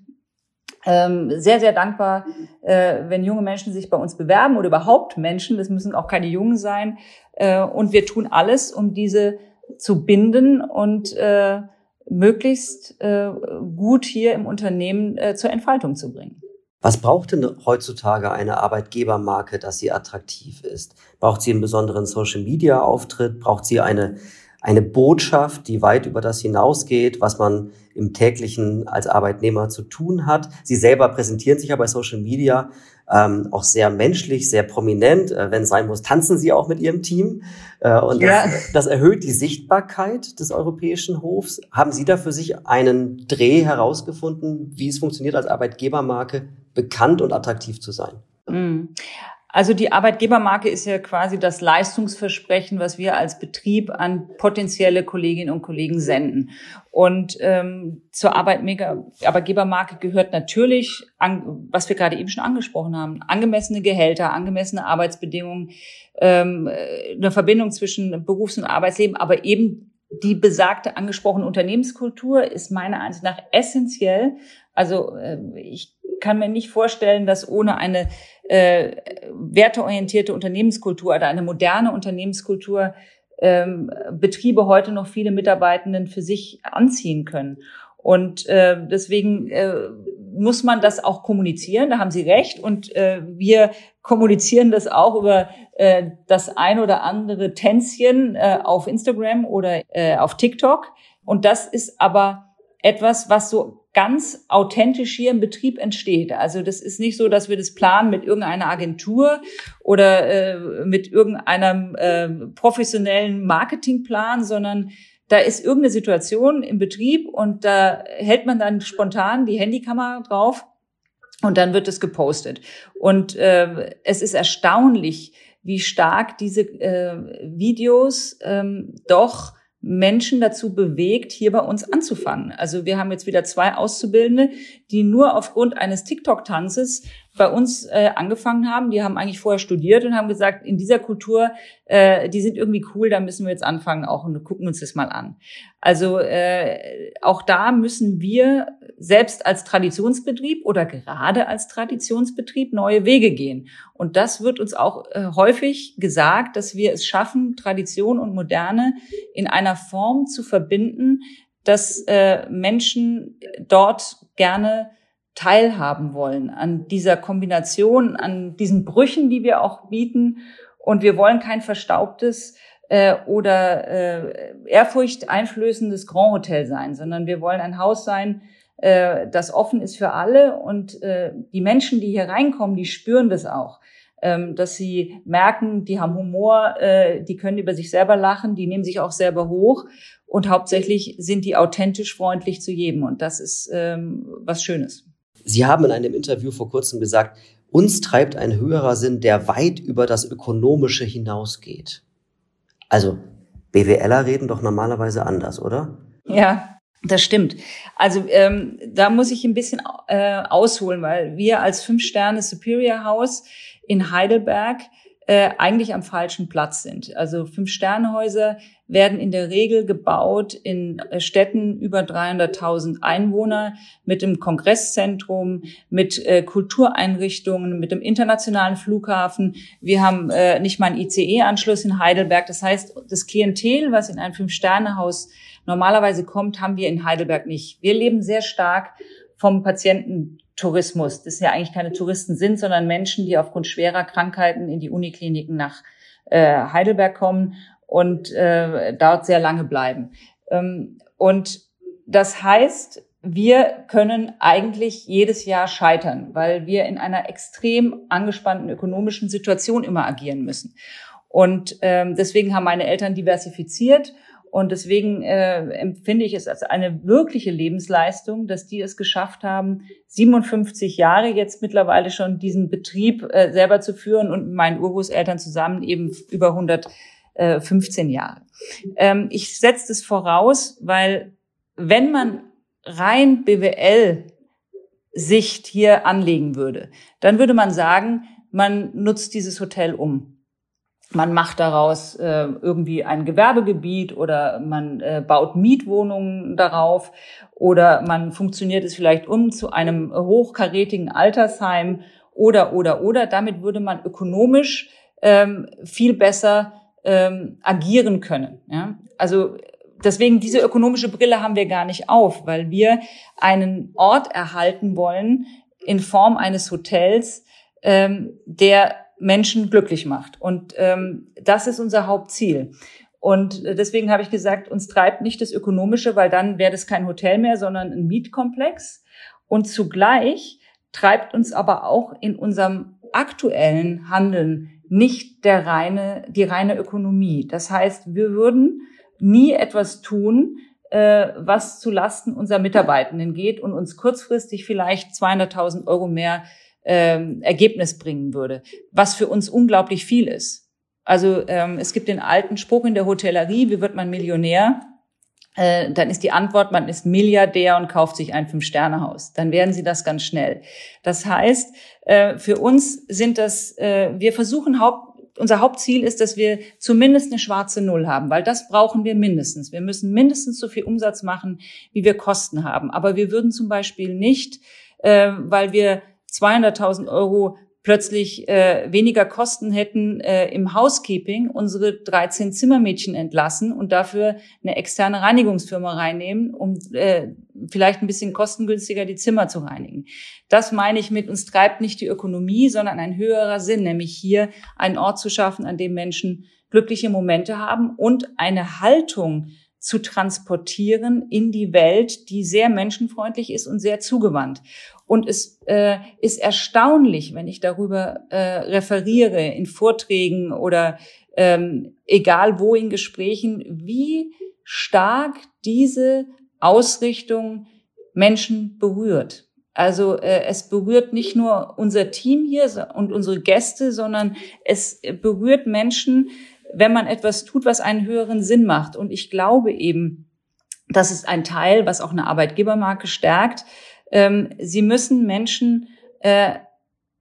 sehr, sehr dankbar, äh, wenn junge Menschen sich bei uns bewerben oder überhaupt Menschen, das müssen auch keine Jungen sein. Äh, und wir tun alles, um diese zu binden und äh, möglichst gut hier im Unternehmen zur Entfaltung zu bringen. Was braucht denn heutzutage eine Arbeitgebermarke, dass sie attraktiv ist? Braucht sie einen besonderen Social-Media-Auftritt? Braucht sie eine, eine Botschaft, die weit über das hinausgeht, was man im täglichen als Arbeitnehmer zu tun hat? Sie selber präsentieren sich ja bei Social Media ähm, auch sehr menschlich, sehr prominent. Äh, wenn es sein muss, tanzen sie auch mit ihrem Team. Äh, und das, ja. das erhöht die Sichtbarkeit des europäischen Hofs. Haben Sie da für sich einen Dreh herausgefunden, wie es funktioniert, als Arbeitgebermarke bekannt und attraktiv zu sein? Mhm. Also die Arbeitgebermarke ist ja quasi das Leistungsversprechen, was wir als Betrieb an potenzielle Kolleginnen und Kollegen senden. Und ähm, zur Arbeitgebermarke gehört natürlich, an, was wir gerade eben schon angesprochen haben, angemessene Gehälter, angemessene Arbeitsbedingungen, ähm, eine Verbindung zwischen Berufs- und Arbeitsleben, aber eben die besagte angesprochene Unternehmenskultur ist meiner Ansicht nach essentiell. Also äh, ich kann mir nicht vorstellen, dass ohne eine äh, werteorientierte Unternehmenskultur oder eine moderne Unternehmenskultur ähm, Betriebe heute noch viele Mitarbeitenden für sich anziehen können. Und äh, deswegen äh, muss man das auch kommunizieren, da haben Sie recht. Und äh, wir kommunizieren das auch über äh, das ein oder andere Tänzchen äh, auf Instagram oder äh, auf TikTok. Und das ist aber etwas, was so ganz authentisch hier im Betrieb entsteht. Also das ist nicht so, dass wir das planen mit irgendeiner Agentur oder äh, mit irgendeinem äh, professionellen Marketingplan, sondern da ist irgendeine Situation im Betrieb und da hält man dann spontan die Handykamera drauf und dann wird es gepostet. Und äh, es ist erstaunlich, wie stark diese äh, Videos ähm, doch Menschen dazu bewegt, hier bei uns anzufangen. Also wir haben jetzt wieder zwei Auszubildende, die nur aufgrund eines TikTok-Tanzes bei uns äh, angefangen haben. Die haben eigentlich vorher studiert und haben gesagt, in dieser Kultur, äh, die sind irgendwie cool, da müssen wir jetzt anfangen auch und gucken uns das mal an. Also äh, auch da müssen wir selbst als Traditionsbetrieb oder gerade als Traditionsbetrieb neue Wege gehen. Und das wird uns auch äh, häufig gesagt, dass wir es schaffen, Tradition und Moderne in einer Form zu verbinden, dass äh, Menschen dort gerne teilhaben wollen an dieser Kombination, an diesen Brüchen, die wir auch bieten. Und wir wollen kein verstaubtes äh, oder äh, Ehrfurcht einflößendes Grand Hotel sein, sondern wir wollen ein Haus sein, äh, das offen ist für alle. Und äh, die Menschen, die hier reinkommen, die spüren das auch. Ähm, dass sie merken, die haben Humor, äh, die können über sich selber lachen, die nehmen sich auch selber hoch und hauptsächlich sind die authentisch freundlich zu jedem und das ist ähm, was Schönes. Sie haben in einem Interview vor kurzem gesagt, uns treibt ein höherer Sinn, der weit über das Ökonomische hinausgeht. Also BWLer reden doch normalerweise anders, oder? Ja, das stimmt. Also ähm, da muss ich ein bisschen äh, ausholen, weil wir als Fünf-Sterne Superior House in Heidelberg äh, eigentlich am falschen Platz sind. Also Fünf-Sterne-Häuser werden in der Regel gebaut in äh, Städten über 300.000 Einwohner mit dem Kongresszentrum, mit äh, Kultureinrichtungen, mit dem internationalen Flughafen. Wir haben äh, nicht mal einen ICE-Anschluss in Heidelberg. Das heißt, das Klientel, was in ein Fünf-Sterne-Haus normalerweise kommt, haben wir in Heidelberg nicht. Wir leben sehr stark vom Patiententourismus. Das ja eigentlich keine Touristen sind, sondern Menschen, die aufgrund schwerer Krankheiten in die Unikliniken nach äh, Heidelberg kommen und äh, dort sehr lange bleiben. Ähm, und das heißt, wir können eigentlich jedes Jahr scheitern, weil wir in einer extrem angespannten ökonomischen Situation immer agieren müssen. Und ähm, deswegen haben meine Eltern diversifiziert und deswegen äh, empfinde ich es als eine wirkliche Lebensleistung, dass die es geschafft haben, 57 Jahre jetzt mittlerweile schon diesen Betrieb äh, selber zu führen und meinen Urgroßeltern zusammen eben über 115 Jahre. Ähm, ich setze das voraus, weil wenn man rein BWL Sicht hier anlegen würde, dann würde man sagen, man nutzt dieses Hotel um man macht daraus äh, irgendwie ein Gewerbegebiet oder man äh, baut Mietwohnungen darauf oder man funktioniert es vielleicht um zu einem hochkarätigen Altersheim oder oder oder. Damit würde man ökonomisch ähm, viel besser ähm, agieren können. Ja? Also deswegen diese ökonomische Brille haben wir gar nicht auf, weil wir einen Ort erhalten wollen, in Form eines Hotels, ähm, der Menschen glücklich macht. Und ähm, das ist unser Hauptziel. Und deswegen habe ich gesagt, uns treibt nicht das Ökonomische, weil dann wäre das kein Hotel mehr, sondern ein Mietkomplex. Und zugleich treibt uns aber auch in unserem aktuellen Handeln nicht der reine, die reine Ökonomie. Das heißt, wir würden nie etwas tun, äh, was zu Lasten unserer Mitarbeitenden geht und uns kurzfristig vielleicht 200.000 Euro mehr ähm, Ergebnis bringen würde, was für uns unglaublich viel ist. Also ähm, es gibt den alten Spruch in der Hotellerie, wie wird man Millionär? Äh, dann ist die Antwort, man ist Milliardär und kauft sich ein Fünf-Sterne-Haus. Dann werden sie das ganz schnell. Das heißt, äh, für uns sind das, äh, wir versuchen Haupt, unser Hauptziel ist, dass wir zumindest eine schwarze Null haben, weil das brauchen wir mindestens. Wir müssen mindestens so viel Umsatz machen, wie wir Kosten haben. Aber wir würden zum Beispiel nicht, weil wir 200.000 Euro plötzlich äh, weniger Kosten hätten äh, im Housekeeping, unsere 13 Zimmermädchen entlassen und dafür eine externe Reinigungsfirma reinnehmen, um äh, vielleicht ein bisschen kostengünstiger die Zimmer zu reinigen. Das meine ich mit uns treibt nicht die Ökonomie, sondern ein höherer Sinn, nämlich hier einen Ort zu schaffen, an dem Menschen glückliche Momente haben und eine Haltung zu transportieren in die Welt, die sehr menschenfreundlich ist und sehr zugewandt. Und es äh, ist erstaunlich, wenn ich darüber äh, referiere in Vorträgen oder ähm, egal wo in Gesprächen, wie stark diese Ausrichtung Menschen berührt. Also äh, es berührt nicht nur unser Team hier und unsere Gäste, sondern es berührt Menschen, wenn man etwas tut, was einen höheren Sinn macht. Und ich glaube eben, das ist ein Teil, was auch eine Arbeitgebermarke stärkt, ähm, sie müssen Menschen äh,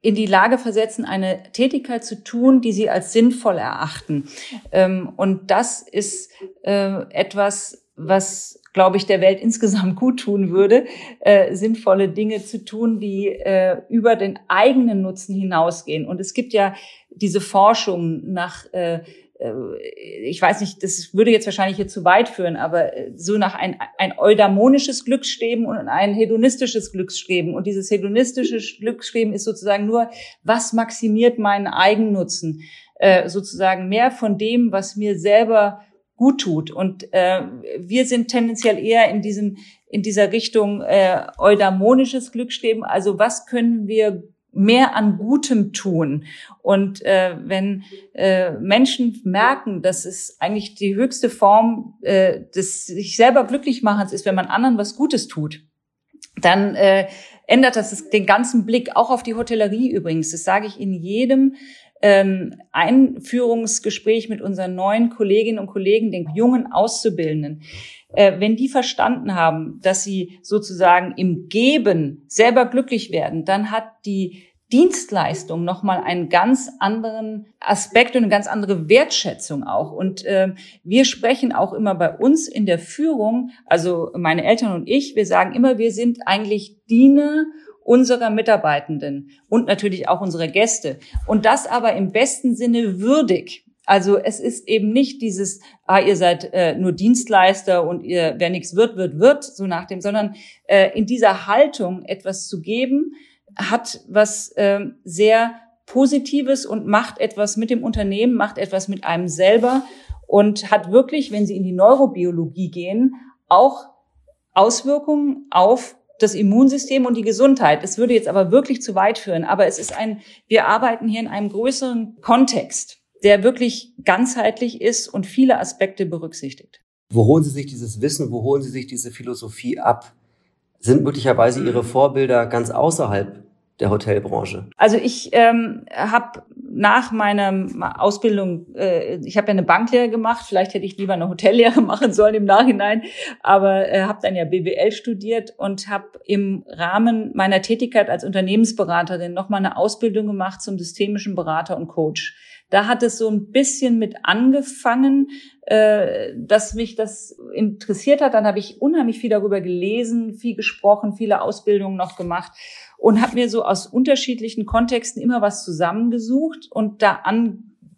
in die Lage versetzen, eine Tätigkeit zu tun, die sie als sinnvoll erachten. Ähm, und das ist äh, etwas, was, glaube ich, der Welt insgesamt gut tun würde, äh, sinnvolle Dinge zu tun, die äh, über den eigenen Nutzen hinausgehen. Und es gibt ja diese Forschung nach äh, ich weiß nicht, das würde jetzt wahrscheinlich hier zu weit führen, aber äh, so nach ein, ein eudaimonisches Glücksstreben und ein hedonistisches Glücksstreben. Und dieses hedonistische Glücksstreben ist sozusagen nur, was maximiert meinen Eigennutzen? Äh, sozusagen mehr von dem, was mir selber gut tut. Und äh, wir sind tendenziell eher in diesem in dieser Richtung äh, eudaimonisches Glücksstreben. Also was können wir mehr an Gutem tun. Und äh, wenn äh, Menschen merken, dass es eigentlich die höchste Form äh, des sich selber glücklich machens ist, wenn man anderen was Gutes tut, dann äh, ändert das den ganzen Blick, auch auf die Hotellerie übrigens. Das sage ich in jedem ähm, Einführungsgespräch mit unseren neuen Kolleginnen und Kollegen, den jungen Auszubildenden. Äh, wenn die verstanden haben, dass sie sozusagen im Geben selber glücklich werden, dann hat die Dienstleistung nochmal einen ganz anderen Aspekt und eine ganz andere Wertschätzung auch. Und äh, wir sprechen auch immer bei uns in der Führung, also meine Eltern und ich, wir sagen immer, wir sind eigentlich Diener unserer Mitarbeitenden und natürlich auch unserer Gäste. Und das aber im besten Sinne würdig. Also es ist eben nicht dieses, ah, ihr seid äh, nur Dienstleister und ihr, wer nichts wird, wird, wird, so nach dem, sondern äh, in dieser Haltung etwas zu geben, hat was äh, sehr Positives und macht etwas mit dem Unternehmen, macht etwas mit einem selber und hat wirklich, wenn Sie in die Neurobiologie gehen, auch Auswirkungen auf das Immunsystem und die Gesundheit. Es würde jetzt aber wirklich zu weit führen. Aber es ist ein, wir arbeiten hier in einem größeren Kontext, der wirklich ganzheitlich ist und viele Aspekte berücksichtigt. Wo holen Sie sich dieses Wissen, wo holen Sie sich diese Philosophie ab? Sind möglicherweise Ihre Vorbilder ganz außerhalb der Hotelbranche? Also ich ähm, habe nach meiner Ausbildung, äh, ich habe ja eine Banklehre gemacht, vielleicht hätte ich lieber eine Hotellehre <laughs> machen sollen im Nachhinein, aber äh, habe dann ja BWL studiert und habe im Rahmen meiner Tätigkeit als Unternehmensberaterin nochmal eine Ausbildung gemacht zum systemischen Berater und Coach. Da hat es so ein bisschen mit angefangen, äh, dass mich das interessiert hat. Dann habe ich unheimlich viel darüber gelesen, viel gesprochen, viele Ausbildungen noch gemacht und habe mir so aus unterschiedlichen Kontexten immer was zusammengesucht und da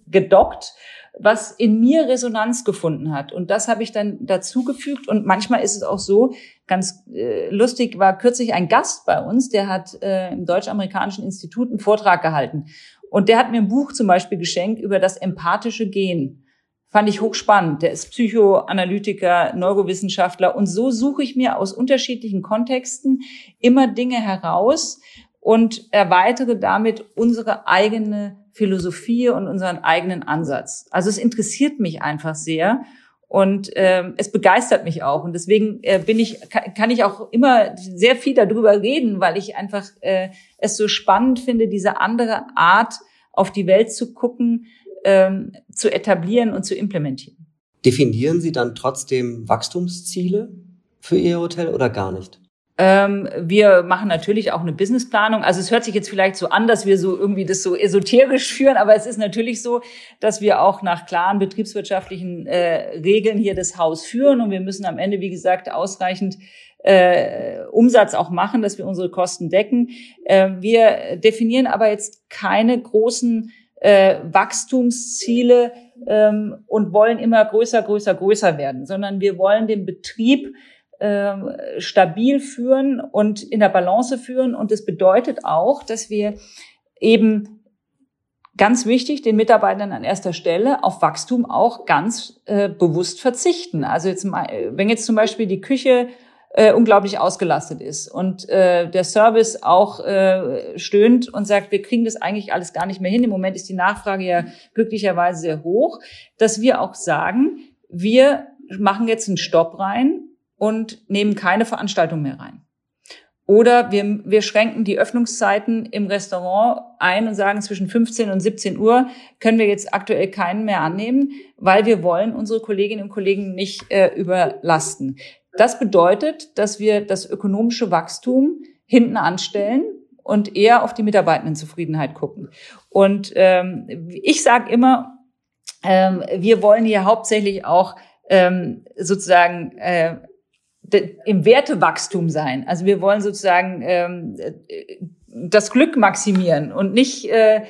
gedockt, was in mir Resonanz gefunden hat. Und das habe ich dann dazugefügt. Und manchmal ist es auch so, ganz äh, lustig, war kürzlich ein Gast bei uns, der hat äh, im Deutsch-Amerikanischen Institut einen Vortrag gehalten. Und der hat mir ein Buch zum Beispiel geschenkt über das empathische Gen. Fand ich hochspannend. Der ist Psychoanalytiker, Neurowissenschaftler. Und so suche ich mir aus unterschiedlichen Kontexten immer Dinge heraus und erweitere damit unsere eigene Philosophie und unseren eigenen Ansatz. Also es interessiert mich einfach sehr. Und ähm, es begeistert mich auch. Und deswegen äh, bin ich, kann, kann ich auch immer sehr viel darüber reden, weil ich einfach äh, es so spannend finde, diese andere Art auf die Welt zu gucken, ähm, zu etablieren und zu implementieren. Definieren Sie dann trotzdem Wachstumsziele für Ihr Hotel oder gar nicht? Ähm, wir machen natürlich auch eine Businessplanung. Also es hört sich jetzt vielleicht so an, dass wir so irgendwie das so esoterisch <laughs> führen, aber es ist natürlich so, dass wir auch nach klaren betriebswirtschaftlichen äh, Regeln hier das Haus führen und wir müssen am Ende, wie gesagt, ausreichend äh, Umsatz auch machen, dass wir unsere Kosten decken. Äh, wir definieren aber jetzt keine großen äh, Wachstumsziele ähm, und wollen immer größer, größer, größer werden, sondern wir wollen den Betrieb ähm, stabil führen und in der Balance führen. Und das bedeutet auch, dass wir eben ganz wichtig, den Mitarbeitern an erster Stelle auf Wachstum auch ganz äh, bewusst verzichten. Also jetzt, wenn jetzt zum Beispiel die Küche äh, unglaublich ausgelastet ist und äh, der Service auch äh, stöhnt und sagt, wir kriegen das eigentlich alles gar nicht mehr hin. Im Moment ist die Nachfrage ja glücklicherweise sehr hoch, dass wir auch sagen, wir machen jetzt einen Stopp rein und nehmen keine Veranstaltung mehr rein. Oder wir, wir schränken die Öffnungszeiten im Restaurant ein und sagen, zwischen 15 und 17 Uhr können wir jetzt aktuell keinen mehr annehmen, weil wir wollen unsere Kolleginnen und Kollegen nicht äh, überlasten. Das bedeutet, dass wir das ökonomische Wachstum hinten anstellen und eher auf die Mitarbeitendenzufriedenheit gucken. Und ähm, ich sage immer, ähm, wir wollen hier hauptsächlich auch ähm, sozusagen äh, im Wertewachstum sein. Also wir wollen sozusagen ähm, das Glück maximieren und nicht äh,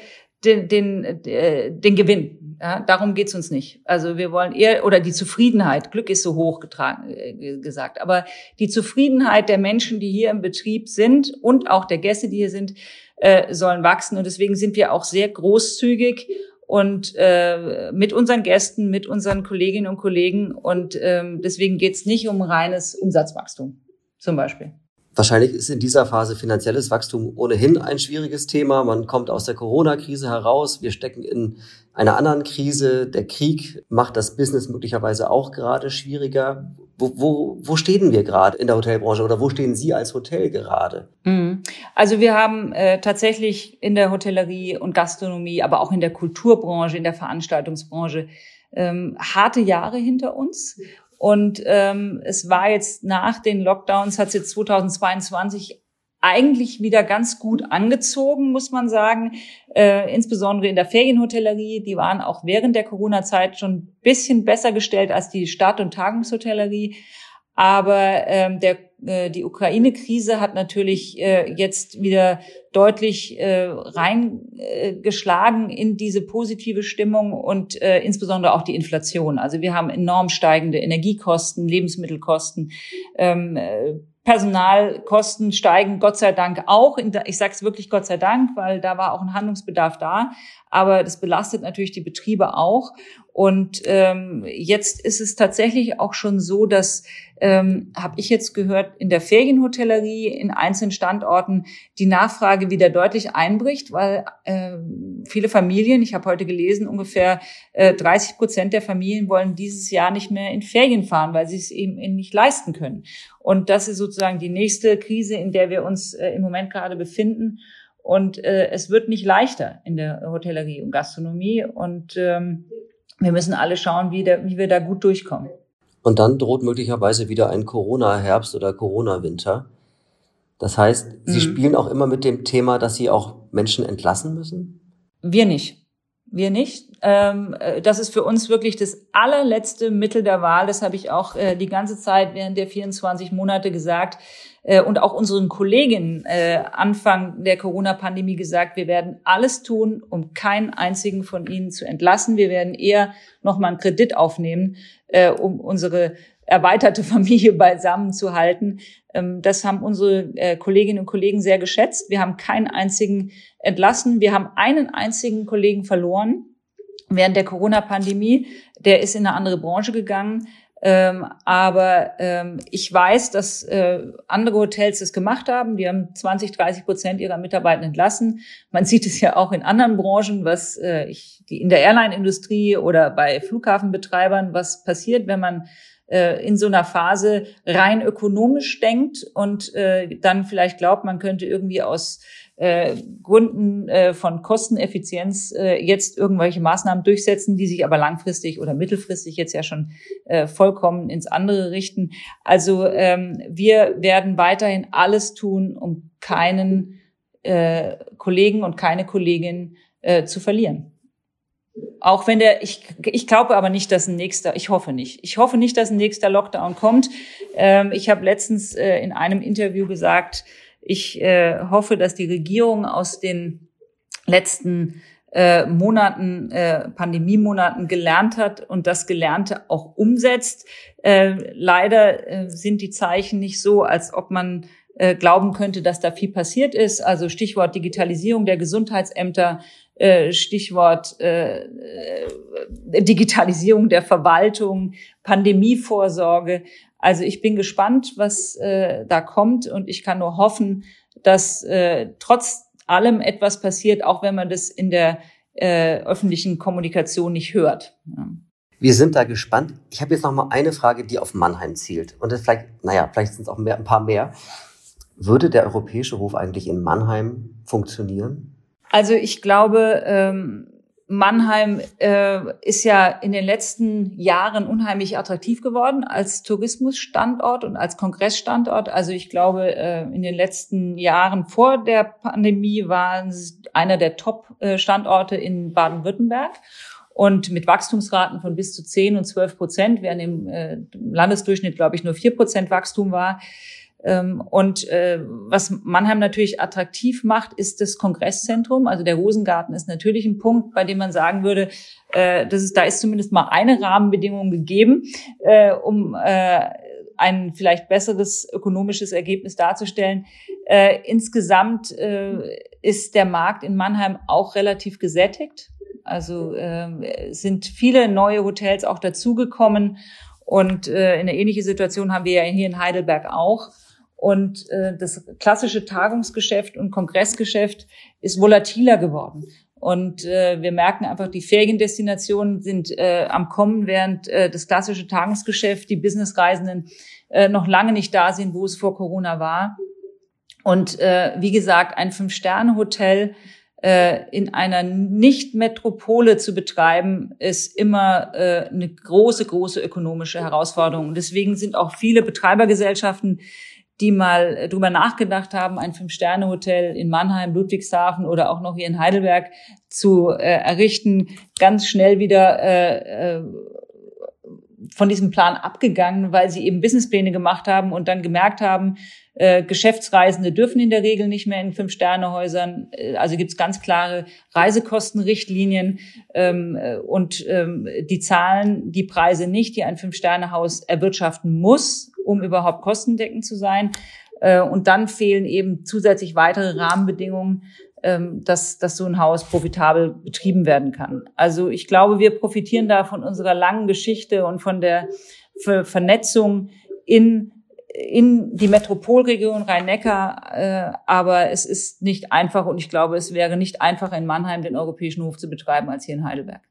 den, den, äh, den Gewinn. Ja, darum geht's uns nicht. Also wir wollen eher, oder die Zufriedenheit, Glück ist so hoch getragen, äh, gesagt, aber die Zufriedenheit der Menschen, die hier im Betrieb sind und auch der Gäste, die hier sind, äh, sollen wachsen. Und deswegen sind wir auch sehr großzügig und äh, mit unseren Gästen, mit unseren Kolleginnen und Kollegen. Und ähm, deswegen geht es nicht um reines Umsatzwachstum zum Beispiel. Wahrscheinlich ist in dieser Phase finanzielles Wachstum ohnehin ein schwieriges Thema. Man kommt aus der Corona-Krise heraus. Wir stecken in einer anderen Krise. Der Krieg macht das Business möglicherweise auch gerade schwieriger. Wo, wo, wo stehen wir gerade in der Hotelbranche oder wo stehen Sie als Hotel gerade? Mhm. Also wir haben äh, tatsächlich in der Hotellerie und Gastronomie, aber auch in der Kulturbranche, in der Veranstaltungsbranche ähm, harte Jahre hinter uns. Und ähm, es war jetzt nach den Lockdowns, hat es jetzt 2022 eigentlich wieder ganz gut angezogen, muss man sagen. Äh, insbesondere in der Ferienhotellerie. Die waren auch während der Corona-Zeit schon ein bisschen besser gestellt als die Stadt- und Tagungshotellerie. Aber ähm, der, äh, die Ukraine-Krise hat natürlich äh, jetzt wieder deutlich äh, reingeschlagen äh, in diese positive Stimmung und äh, insbesondere auch die Inflation. Also wir haben enorm steigende Energiekosten, Lebensmittelkosten. Ähm, äh, Personalkosten steigen Gott sei Dank auch. Ich sage es wirklich Gott sei Dank, weil da war auch ein Handlungsbedarf da. Aber das belastet natürlich die Betriebe auch. Und ähm, jetzt ist es tatsächlich auch schon so, dass ähm, habe ich jetzt gehört, in der Ferienhotellerie in einzelnen Standorten die Nachfrage wieder deutlich einbricht, weil äh, viele Familien, ich habe heute gelesen, ungefähr äh, 30 Prozent der Familien wollen dieses Jahr nicht mehr in Ferien fahren, weil sie es eben nicht leisten können. Und das ist sozusagen die nächste Krise, in der wir uns äh, im Moment gerade befinden. Und äh, es wird nicht leichter in der Hotellerie und Gastronomie. Und ähm, wir müssen alle schauen, wie, der, wie wir da gut durchkommen. Und dann droht möglicherweise wieder ein Corona-Herbst oder Corona-Winter. Das heißt, Sie mhm. spielen auch immer mit dem Thema, dass Sie auch Menschen entlassen müssen? Wir nicht. Wir nicht. Ähm, äh, das ist für uns wirklich das allerletzte Mittel der Wahl. Das habe ich auch äh, die ganze Zeit während der 24 Monate gesagt. Äh, und auch unseren Kolleginnen äh, Anfang der Corona-Pandemie gesagt, wir werden alles tun, um keinen einzigen von ihnen zu entlassen. Wir werden eher nochmal einen Kredit aufnehmen, äh, um unsere erweiterte <laughs> Familie beisammen zu halten. Ähm, das haben unsere äh, Kolleginnen und Kollegen sehr geschätzt. Wir haben keinen einzigen entlassen. Wir haben einen einzigen Kollegen verloren während der Corona-Pandemie. Der ist in eine andere Branche gegangen. Ähm, aber ähm, ich weiß, dass äh, andere Hotels das gemacht haben. Die haben 20, 30 Prozent ihrer Mitarbeiter entlassen. Man sieht es ja auch in anderen Branchen, was äh, ich, die in der Airline-Industrie oder bei Flughafenbetreibern, was passiert, wenn man äh, in so einer Phase rein ökonomisch denkt und äh, dann vielleicht glaubt, man könnte irgendwie aus äh, Gründen äh, von Kosteneffizienz äh, jetzt irgendwelche Maßnahmen durchsetzen, die sich aber langfristig oder mittelfristig jetzt ja schon äh, vollkommen ins andere richten. Also ähm, wir werden weiterhin alles tun, um keinen äh, Kollegen und keine Kollegin äh, zu verlieren. Auch wenn der, ich, ich glaube aber nicht, dass ein nächster, ich hoffe nicht. Ich hoffe nicht, dass ein nächster Lockdown kommt. Ähm, ich habe letztens äh, in einem Interview gesagt, ich äh, hoffe, dass die Regierung aus den letzten äh, Monaten, äh, Pandemiemonaten gelernt hat und das Gelernte auch umsetzt. Äh, leider äh, sind die Zeichen nicht so, als ob man äh, glauben könnte, dass da viel passiert ist. Also Stichwort Digitalisierung der Gesundheitsämter, äh, Stichwort äh, äh, Digitalisierung der Verwaltung, Pandemievorsorge. Also ich bin gespannt, was äh, da kommt und ich kann nur hoffen, dass äh, trotz allem etwas passiert, auch wenn man das in der äh, öffentlichen Kommunikation nicht hört. Ja. Wir sind da gespannt. Ich habe jetzt noch mal eine Frage, die auf Mannheim zielt. Und das vielleicht, naja, vielleicht sind es auch mehr, ein paar mehr. Würde der Europäische Hof eigentlich in Mannheim funktionieren? Also ich glaube, ähm, Mannheim äh, ist ja in den letzten Jahren unheimlich attraktiv geworden als Tourismusstandort und als Kongressstandort. Also ich glaube, äh, in den letzten Jahren vor der Pandemie waren es einer der Top-Standorte in Baden-Württemberg und mit Wachstumsraten von bis zu 10 und 12 Prozent, während im äh, Landesdurchschnitt, glaube ich, nur 4 Prozent Wachstum war. Ähm, und äh, was Mannheim natürlich attraktiv macht, ist das Kongresszentrum. Also der Rosengarten ist natürlich ein Punkt, bei dem man sagen würde, äh, das ist, da ist zumindest mal eine Rahmenbedingung gegeben, äh, um ein vielleicht besseres ökonomisches Ergebnis darzustellen. insgesamt ist der Markt in Mannheim auch relativ gesättigt. Also sind viele neue Hotels auch dazugekommen. Und äh, eine ähnliche Situation haben wir ja hier in Heidelberg auch. Und äh, das klassische Tagungsgeschäft und Kongressgeschäft ist volatiler geworden. Und äh, wir merken einfach, die Feriendestinationen sind äh, am Kommen, während äh, das klassische Tagungsgeschäft, die Businessreisenden äh, noch lange nicht da sind, wo es vor Corona war. Und äh, wie gesagt, ein Fünf-Sterne-Hotel äh, in einer Nicht-Metropole zu betreiben, ist immer äh, eine große, große ökonomische Herausforderung. Deswegen sind auch viele Betreibergesellschaften die mal äh, drüber nachgedacht haben, ein Fünf-Sterne-Hotel in Mannheim, Ludwigshafen oder auch noch hier in Heidelberg zu äh, errichten, ganz schnell wieder äh, äh, von diesem Plan abgegangen, weil sie eben Businesspläne gemacht haben und dann gemerkt haben, äh, Geschäftsreisende dürfen in der Regel nicht mehr in Fünf-Sterne-Häusern. Äh, also gibt es ganz klare Reisekostenrichtlinien ähm, äh, und ähm, die zahlen die Preise nicht, die ein Fünf-Sterne-Haus erwirtschaften muss, um überhaupt kostendeckend zu sein. Äh, und dann fehlen eben zusätzlich weitere Rahmenbedingungen, ähm, dass, dass so ein Haus profitabel betrieben werden kann. Also ich glaube, wir profitieren da von unserer langen Geschichte und von der Vernetzung in in die Metropolregion Rhein-Neckar, äh, aber es ist nicht einfach und ich glaube, es wäre nicht einfacher in Mannheim den europäischen Hof zu betreiben als hier in Heidelberg.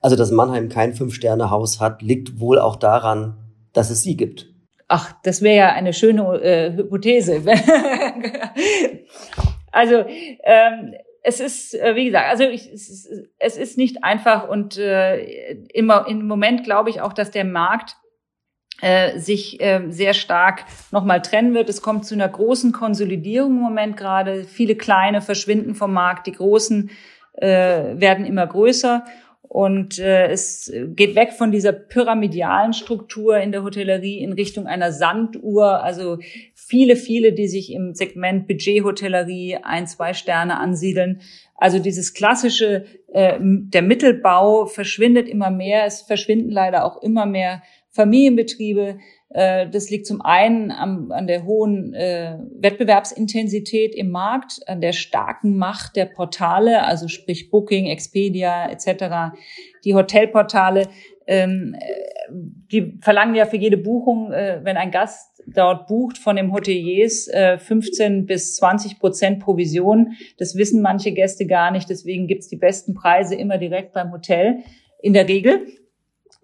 Also, dass Mannheim kein Fünf-Sterne-Haus hat, liegt wohl auch daran, dass es sie gibt. Ach, das wäre ja eine schöne äh, Hypothese. <laughs> also ähm, es ist, äh, wie gesagt, also ich, es, ist, es ist nicht einfach und äh, immer im Moment glaube ich auch, dass der Markt äh, sich äh, sehr stark nochmal trennen wird. Es kommt zu einer großen Konsolidierung im Moment gerade. Viele kleine verschwinden vom Markt, die großen äh, werden immer größer. Und äh, es geht weg von dieser pyramidalen Struktur in der Hotellerie in Richtung einer Sanduhr. Also viele, viele, die sich im Segment Budget-Hotellerie ein, zwei Sterne ansiedeln. Also dieses klassische, äh, der Mittelbau verschwindet immer mehr. Es verschwinden leider auch immer mehr Familienbetriebe. Äh, das liegt zum einen an, an der hohen äh, Wettbewerbsintensität im Markt, an der starken Macht der Portale, also sprich Booking, Expedia etc. Die Hotelportale, ähm, äh, die verlangen ja für jede Buchung, äh, wenn ein Gast dort bucht von dem Hoteliers äh, 15 bis 20 Prozent Provision. Das wissen manche Gäste gar nicht. Deswegen gibt's die besten Preise immer direkt beim Hotel in der Regel.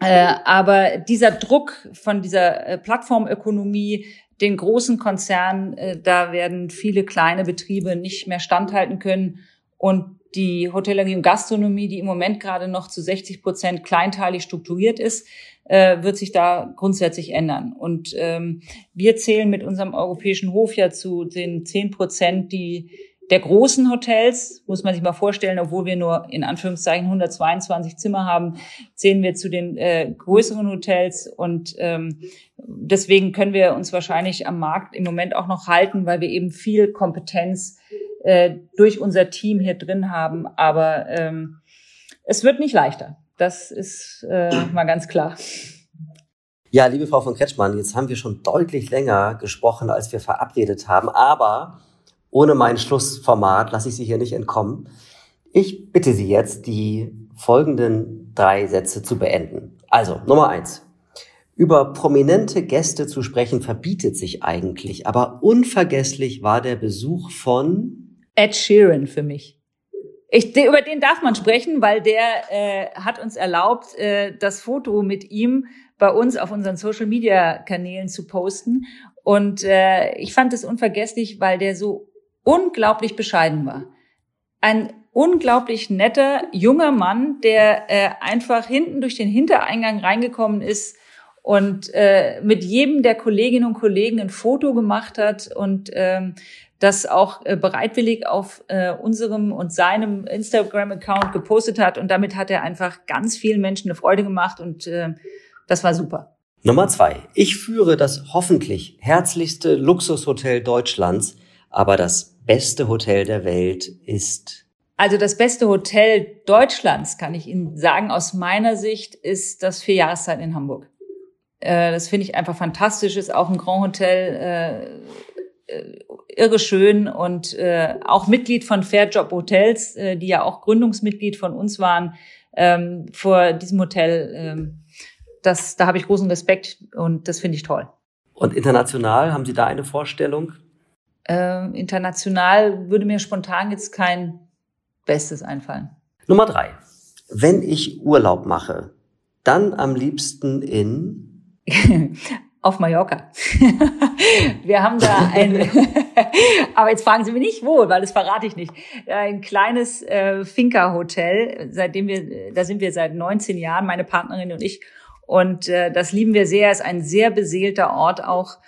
Äh, aber dieser Druck von dieser äh, Plattformökonomie, den großen Konzernen, äh, da werden viele kleine Betriebe nicht mehr standhalten können. Und die Hotellerie und Gastronomie, die im Moment gerade noch zu 60 Prozent kleinteilig strukturiert ist, äh, wird sich da grundsätzlich ändern. Und ähm, wir zählen mit unserem europäischen Hof ja zu den 10 Prozent, die der großen Hotels, muss man sich mal vorstellen, obwohl wir nur in Anführungszeichen 122 Zimmer haben, zählen wir zu den äh, größeren Hotels und ähm, deswegen können wir uns wahrscheinlich am Markt im Moment auch noch halten, weil wir eben viel Kompetenz äh, durch unser Team hier drin haben. Aber ähm, es wird nicht leichter. Das ist äh, mal ganz klar. Ja, liebe Frau von Kretschmann, jetzt haben wir schon deutlich länger gesprochen, als wir verabredet haben, aber ohne mein Schlussformat lasse ich Sie hier nicht entkommen. Ich bitte Sie jetzt, die folgenden drei Sätze zu beenden. Also, Nummer eins. Über prominente Gäste zu sprechen verbietet sich eigentlich, aber unvergesslich war der Besuch von Ed Sheeran für mich. Ich, über den darf man sprechen, weil der äh, hat uns erlaubt, äh, das Foto mit ihm bei uns auf unseren Social-Media-Kanälen zu posten. Und äh, ich fand es unvergesslich, weil der so unglaublich bescheiden war. Ein unglaublich netter, junger Mann, der äh, einfach hinten durch den Hintereingang reingekommen ist und äh, mit jedem der Kolleginnen und Kollegen ein Foto gemacht hat und ähm, das auch äh, bereitwillig auf äh, unserem und seinem Instagram-Account gepostet hat. Und damit hat er einfach ganz vielen Menschen eine Freude gemacht und äh, das war super. Nummer zwei. Ich führe das hoffentlich herzlichste Luxushotel Deutschlands, aber das beste Hotel der Welt ist? Also das beste Hotel Deutschlands, kann ich Ihnen sagen, aus meiner Sicht ist das Vierjahreszeit in Hamburg. Äh, das finde ich einfach fantastisch, ist auch ein Grand Hotel, äh, äh, irre schön und äh, auch Mitglied von Fairjob Hotels, äh, die ja auch Gründungsmitglied von uns waren ähm, vor diesem Hotel. Ähm, das, da habe ich großen Respekt und das finde ich toll. Und international, haben Sie da eine Vorstellung? Äh, international würde mir spontan jetzt kein Bestes einfallen. Nummer drei. Wenn ich Urlaub mache, dann am liebsten in <laughs> auf Mallorca. <laughs> wir haben da ein, <laughs> aber jetzt fragen Sie mich nicht wo, weil das verrate ich nicht. Ein kleines äh, Finca-Hotel, seitdem wir, da sind wir seit 19 Jahren, meine Partnerin und ich. Und äh, das lieben wir sehr. Ist ein sehr beseelter Ort auch.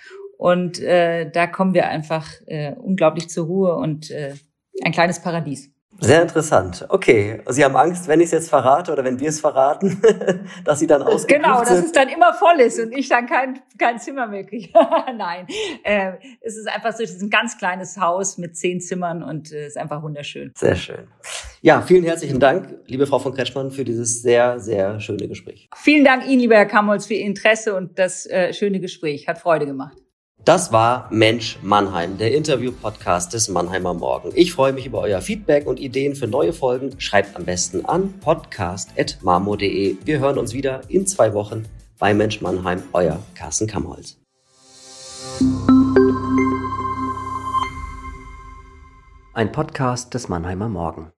Und äh, da kommen wir einfach äh, unglaublich zur Ruhe und äh, ein kleines Paradies. Sehr interessant. Okay, Sie haben Angst, wenn ich es jetzt verrate oder wenn wir es verraten, <laughs> dass Sie dann ausgebucht Genau, dass es dann immer voll ist und ich dann kein, kein Zimmer mehr kriege. <laughs> Nein, äh, es ist einfach so, es ist ein ganz kleines Haus mit zehn Zimmern und es äh, ist einfach wunderschön. Sehr schön. Ja, vielen herzlichen Dank, liebe Frau von Kretschmann, für dieses sehr, sehr schöne Gespräch. Vielen Dank Ihnen, lieber Herr Kamholz, für Ihr Interesse und das äh, schöne Gespräch. Hat Freude gemacht. Das war Mensch Mannheim, der Interview-Podcast des Mannheimer Morgen. Ich freue mich über euer Feedback und Ideen für neue Folgen. Schreibt am besten an podcast.marmo.de. Wir hören uns wieder in zwei Wochen bei Mensch Mannheim, euer Carsten Kamholz. Ein Podcast des Mannheimer Morgen.